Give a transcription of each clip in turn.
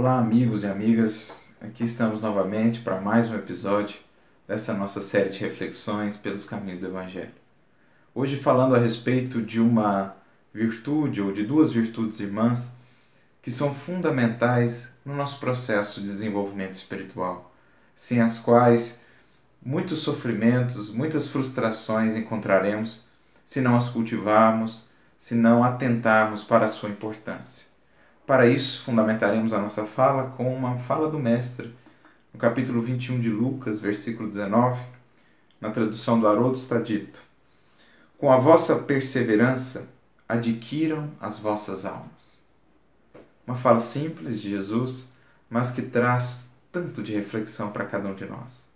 Olá, amigos e amigas. Aqui estamos novamente para mais um episódio dessa nossa série de reflexões pelos caminhos do Evangelho. Hoje, falando a respeito de uma virtude ou de duas virtudes irmãs que são fundamentais no nosso processo de desenvolvimento espiritual, sem as quais muitos sofrimentos, muitas frustrações encontraremos se não as cultivarmos, se não atentarmos para a sua importância. Para isso, fundamentaremos a nossa fala com uma fala do Mestre, no capítulo 21 de Lucas, versículo 19, na tradução do Haroldo está dito: Com a vossa perseverança adquiram as vossas almas. Uma fala simples de Jesus, mas que traz tanto de reflexão para cada um de nós.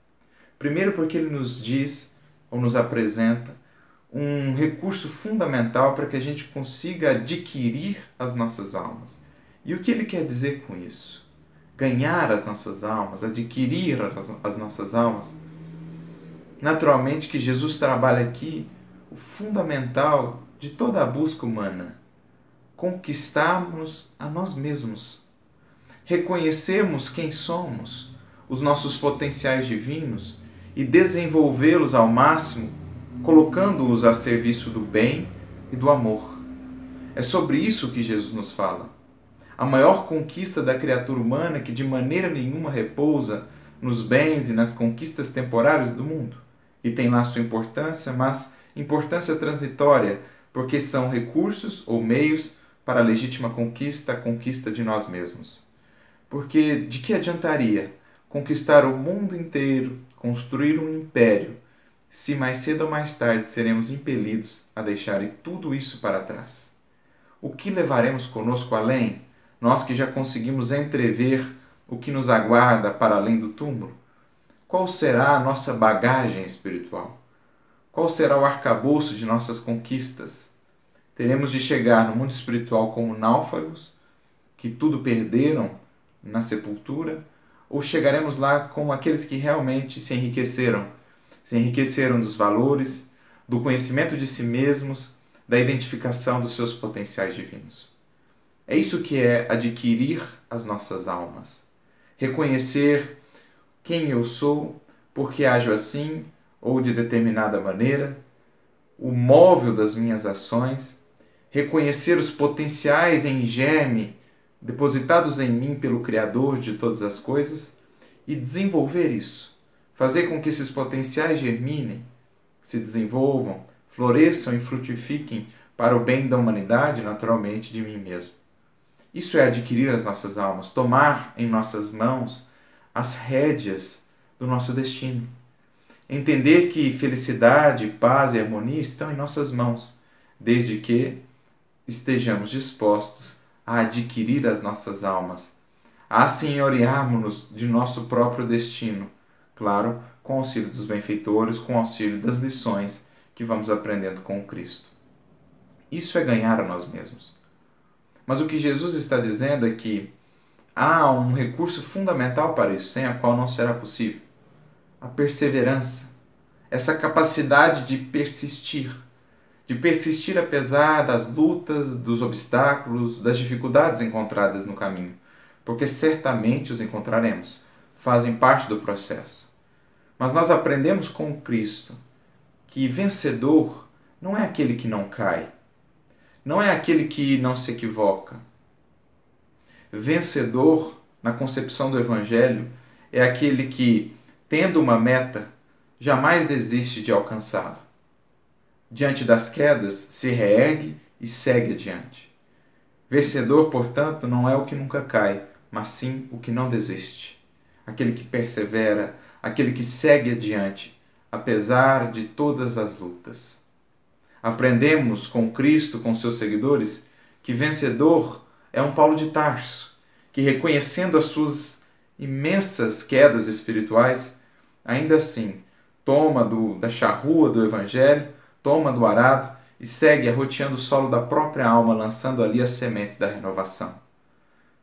Primeiro, porque ele nos diz ou nos apresenta um recurso fundamental para que a gente consiga adquirir as nossas almas. E o que ele quer dizer com isso? Ganhar as nossas almas, adquirir as, nossas almas. Naturalmente que Jesus trabalha aqui o fundamental de toda a busca humana: conquistarmos a nós mesmos, reconhecermos quem somos, os nossos potenciais divinos e desenvolvê-los ao máximo, colocando-os a serviço do bem e do amor. É sobre isso que Jesus nos fala a maior conquista da criatura humana que de maneira nenhuma repousa nos bens e nas conquistas temporárias do mundo, e tem lá sua importância, mas importância transitória, porque são recursos ou meios para a legítima conquista, a conquista de nós mesmos. Porque de que adiantaria conquistar o mundo inteiro, construir um império, se mais cedo ou mais tarde seremos impelidos a deixar tudo isso para trás? O que levaremos conosco além? Nós que já conseguimos entrever o que nos aguarda para além do túmulo? Qual será a nossa bagagem espiritual? Qual será o arcabouço de nossas conquistas? Teremos de chegar no mundo espiritual como náufragos, que tudo perderam na sepultura, ou chegaremos lá como aqueles que realmente se enriqueceram, se enriqueceram dos valores, do conhecimento de si mesmos, da identificação dos seus potenciais divinos? É isso que é adquirir as nossas almas. Reconhecer quem eu sou, porque ajo assim ou de determinada maneira, o móvel das minhas ações, reconhecer os potenciais em germe depositados em mim pelo Criador de todas as coisas e desenvolver isso. Fazer com que esses potenciais germinem, se desenvolvam, floresçam e frutifiquem para o bem da humanidade, naturalmente de mim mesmo. Isso é adquirir as nossas almas, tomar em nossas mãos as rédeas do nosso destino. Entender que felicidade, paz e harmonia estão em nossas mãos, desde que estejamos dispostos a adquirir as nossas almas, a senhorearmos-nos de nosso próprio destino, claro, com o auxílio dos benfeitores, com o auxílio das lições que vamos aprendendo com Cristo. Isso é ganhar a nós mesmos. Mas o que Jesus está dizendo é que há um recurso fundamental para isso, sem a qual não será possível: a perseverança, essa capacidade de persistir, de persistir apesar das lutas, dos obstáculos, das dificuldades encontradas no caminho, porque certamente os encontraremos, fazem parte do processo. Mas nós aprendemos com Cristo que vencedor não é aquele que não cai, não é aquele que não se equivoca. Vencedor, na concepção do Evangelho, é aquele que, tendo uma meta, jamais desiste de alcançá-la. Diante das quedas, se reergue e segue adiante. Vencedor, portanto, não é o que nunca cai, mas sim o que não desiste. Aquele que persevera, aquele que segue adiante, apesar de todas as lutas. Aprendemos com Cristo, com seus seguidores, que vencedor é um Paulo de Tarso, que reconhecendo as suas imensas quedas espirituais, ainda assim toma do, da charrua do Evangelho, toma do arado e segue arroteando o solo da própria alma, lançando ali as sementes da renovação.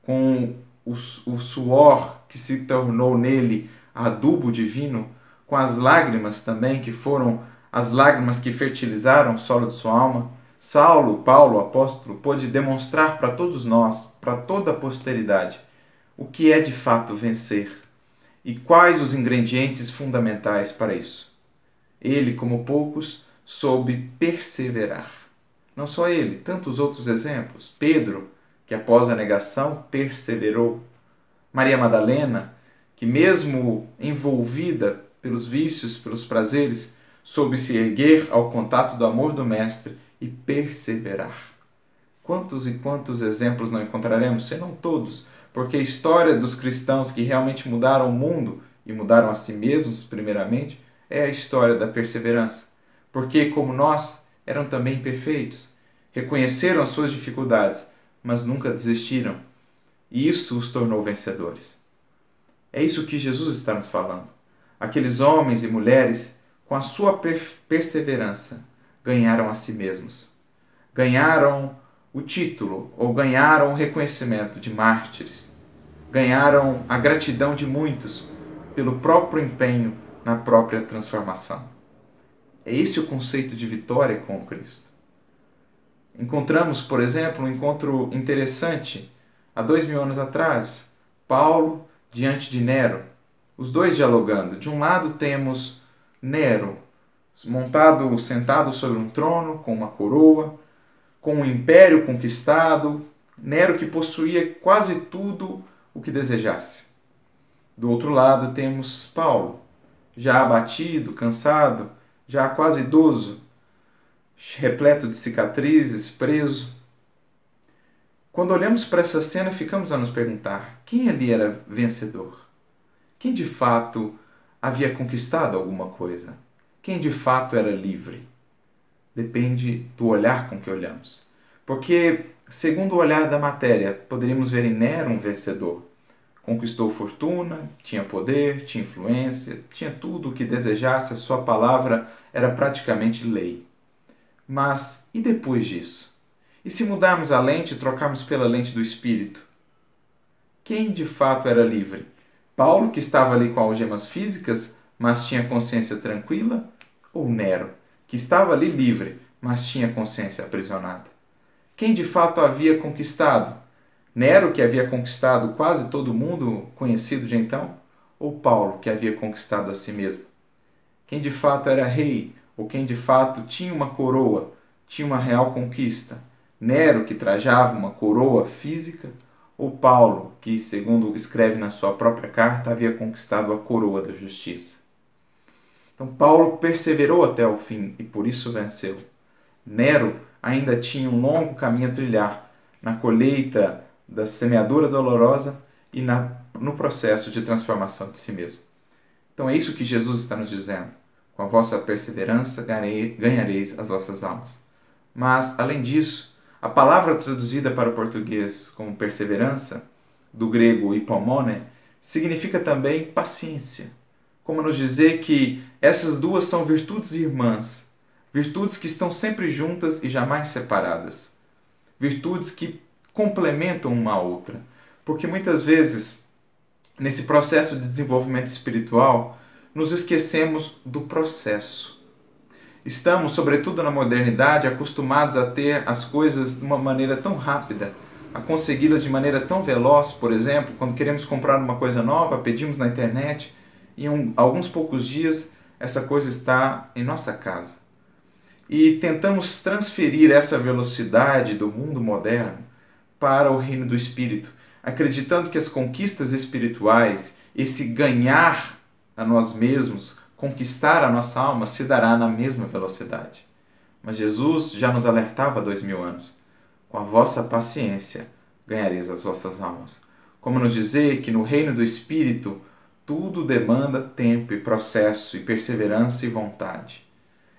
Com o, o suor que se tornou nele adubo divino, com as lágrimas também que foram as lágrimas que fertilizaram o solo de sua alma, Saulo, Paulo, apóstolo, pôde demonstrar para todos nós, para toda a posteridade, o que é de fato vencer e quais os ingredientes fundamentais para isso. Ele, como poucos, soube perseverar. Não só ele, tantos outros exemplos. Pedro, que após a negação perseverou. Maria Madalena, que mesmo envolvida pelos vícios, pelos prazeres, soube se erguer ao contato do amor do Mestre e perseverar. Quantos e quantos exemplos não encontraremos, senão todos, porque a história dos cristãos que realmente mudaram o mundo e mudaram a si mesmos, primeiramente, é a história da perseverança. Porque, como nós, eram também imperfeitos, reconheceram as suas dificuldades, mas nunca desistiram. E isso os tornou vencedores. É isso que Jesus está nos falando. Aqueles homens e mulheres, com a sua perseverança, ganharam a si mesmos. Ganharam o título ou ganharam o reconhecimento de mártires. Ganharam a gratidão de muitos pelo próprio empenho na própria transformação. É esse o conceito de vitória com Cristo. Encontramos, por exemplo, um encontro interessante há dois mil anos atrás, Paulo diante de Nero, os dois dialogando. De um lado temos Nero, montado, sentado sobre um trono, com uma coroa, com um império conquistado, Nero que possuía quase tudo o que desejasse. Do outro lado temos Paulo, já abatido, cansado, já quase idoso, repleto de cicatrizes, preso. Quando olhamos para essa cena, ficamos a nos perguntar: quem ali era vencedor? Quem de fato havia conquistado alguma coisa? Quem de fato era livre? Depende do olhar com que olhamos. Porque, segundo o olhar da matéria, poderíamos ver em Nero um vencedor. Conquistou fortuna, tinha poder, tinha influência, tinha tudo o que desejasse, a sua palavra era praticamente lei. Mas e depois disso? E se mudarmos a lente e trocarmos pela lente do espírito? Quem de fato era livre? Paulo, que estava ali com algemas físicas, mas tinha consciência tranquila? Ou Nero, que estava ali livre, mas tinha consciência aprisionada? Quem de fato havia conquistado? Nero, que havia conquistado quase todo mundo conhecido de então? Ou Paulo, que havia conquistado a si mesmo? Quem de fato era rei, ou quem de fato tinha uma coroa, tinha uma real conquista? Nero, que trajava uma coroa física? Ou Paulo, que, segundo escreve na sua própria carta, havia conquistado a coroa da justiça? Então, Paulo perseverou até o fim e por isso venceu. Nero ainda tinha um longo caminho a trilhar na colheita da semeadura dolorosa e na, no processo de transformação de si mesmo. Então é isso que Jesus está nos dizendo. Com a vossa perseverança ganhareis as vossas almas. Mas, além disso, a palavra traduzida para o português como perseverança, do grego hipomone, significa também paciência como nos dizer que essas duas são virtudes irmãs, virtudes que estão sempre juntas e jamais separadas, virtudes que complementam uma a outra, porque muitas vezes nesse processo de desenvolvimento espiritual nos esquecemos do processo. Estamos, sobretudo na modernidade, acostumados a ter as coisas de uma maneira tão rápida, a consegui-las de maneira tão veloz, por exemplo, quando queremos comprar uma coisa nova, pedimos na internet, em um, alguns poucos dias essa coisa está em nossa casa. E tentamos transferir essa velocidade do mundo moderno para o reino do espírito, acreditando que as conquistas espirituais, esse ganhar a nós mesmos, conquistar a nossa alma, se dará na mesma velocidade. Mas Jesus já nos alertava há dois mil anos: com a vossa paciência ganhareis as vossas almas. Como nos dizer que no reino do espírito tudo demanda tempo e processo e perseverança e vontade.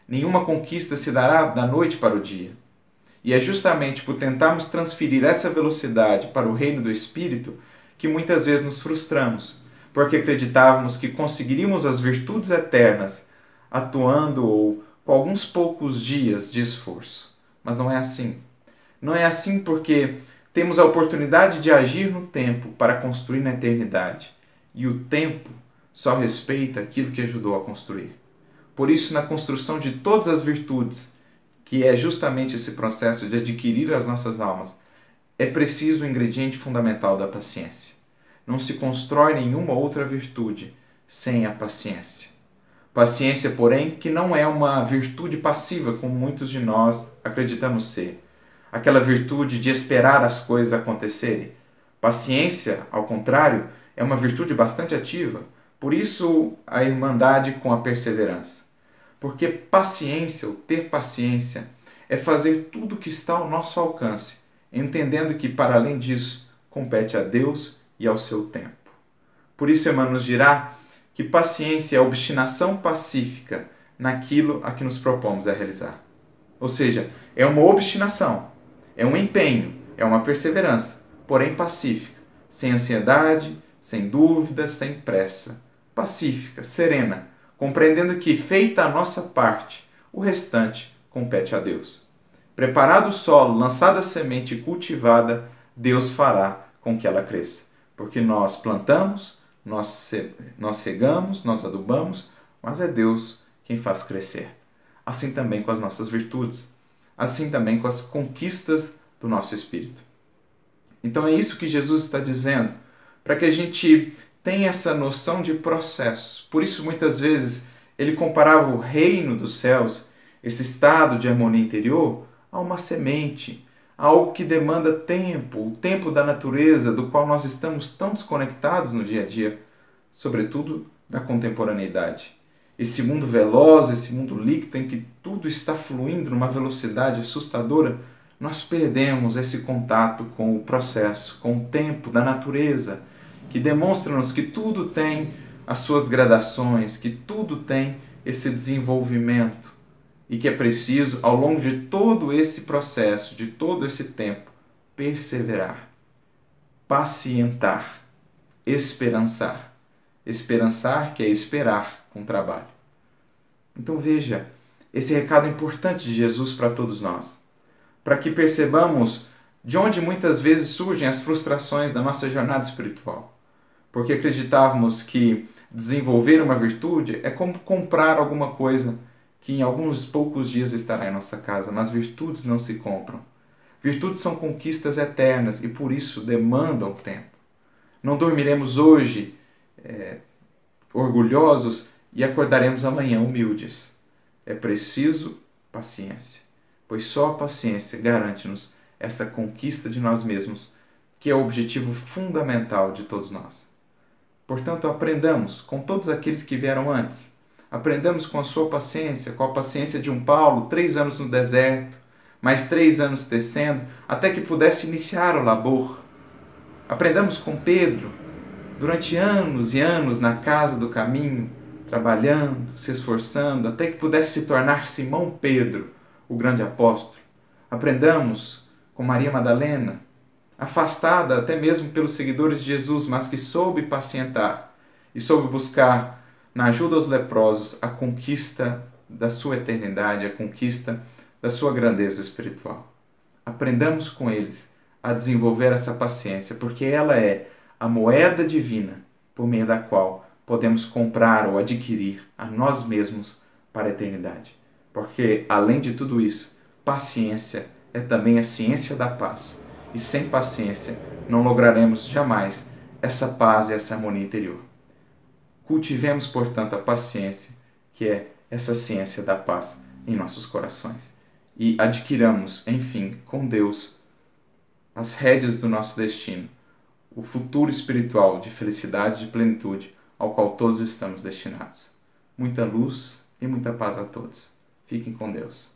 Nenhuma conquista se dará da noite para o dia. E é justamente por tentarmos transferir essa velocidade para o reino do Espírito que muitas vezes nos frustramos, porque acreditávamos que conseguiríamos as virtudes eternas atuando ou com alguns poucos dias de esforço. Mas não é assim. Não é assim porque temos a oportunidade de agir no tempo para construir na eternidade e o tempo só respeita aquilo que ajudou a construir. Por isso, na construção de todas as virtudes, que é justamente esse processo de adquirir as nossas almas, é preciso o ingrediente fundamental da paciência. Não se constrói nenhuma outra virtude sem a paciência. Paciência, porém, que não é uma virtude passiva, como muitos de nós acreditamos ser. Aquela virtude de esperar as coisas acontecerem. Paciência, ao contrário, é uma virtude bastante ativa, por isso a irmandade com a perseverança. Porque paciência, ou ter paciência, é fazer tudo o que está ao nosso alcance, entendendo que, para além disso, compete a Deus e ao seu tempo. Por isso, Emmanuel nos dirá que paciência é obstinação pacífica naquilo a que nos propomos a realizar. Ou seja, é uma obstinação, é um empenho, é uma perseverança, porém pacífica, sem ansiedade, sem dúvidas, sem pressa, pacífica, serena, compreendendo que, feita a nossa parte, o restante compete a Deus. Preparado o solo, lançada a semente e cultivada, Deus fará com que ela cresça. Porque nós plantamos, nós, nós regamos, nós adubamos, mas é Deus quem faz crescer. Assim também com as nossas virtudes, assim também com as conquistas do nosso espírito. Então é isso que Jesus está dizendo, para que a gente tenha essa noção de processo. Por isso, muitas vezes, ele comparava o reino dos céus, esse estado de harmonia interior, a uma semente, algo que demanda tempo, o tempo da natureza, do qual nós estamos tão desconectados no dia a dia, sobretudo da contemporaneidade. Esse mundo veloz, esse mundo líquido em que tudo está fluindo numa velocidade assustadora, nós perdemos esse contato com o processo, com o tempo da natureza, que demonstra-nos que tudo tem as suas gradações, que tudo tem esse desenvolvimento e que é preciso, ao longo de todo esse processo, de todo esse tempo, perseverar, pacientar, esperançar. Esperançar que é esperar com trabalho. Então veja esse recado importante de Jesus para todos nós, para que percebamos de onde muitas vezes surgem as frustrações da nossa jornada espiritual. Porque acreditávamos que desenvolver uma virtude é como comprar alguma coisa que em alguns poucos dias estará em nossa casa, mas virtudes não se compram. Virtudes são conquistas eternas e por isso demandam tempo. Não dormiremos hoje é, orgulhosos e acordaremos amanhã humildes. É preciso paciência, pois só a paciência garante-nos essa conquista de nós mesmos, que é o objetivo fundamental de todos nós. Portanto, aprendamos com todos aqueles que vieram antes Aprendamos com a sua paciência, com a paciência de um Paulo, três anos no deserto, mais três anos descendo, até que pudesse iniciar o labor. Aprendamos com Pedro, durante anos e anos na casa do caminho, trabalhando, se esforçando, até que pudesse se tornar Simão Pedro, o grande apóstolo. Aprendamos com Maria Madalena, afastada até mesmo pelos seguidores de Jesus, mas que soube pacientar e soube buscar na ajuda aos leprosos, a conquista da sua eternidade, a conquista da sua grandeza espiritual. Aprendamos com eles a desenvolver essa paciência, porque ela é a moeda divina por meio da qual podemos comprar ou adquirir a nós mesmos para a eternidade. Porque, além de tudo isso, paciência é também a ciência da paz. E sem paciência não lograremos jamais essa paz e essa harmonia interior. Cultivemos, portanto, a paciência, que é essa ciência da paz em nossos corações. E adquiramos, enfim, com Deus, as rédeas do nosso destino, o futuro espiritual de felicidade e de plenitude ao qual todos estamos destinados. Muita luz e muita paz a todos. Fiquem com Deus.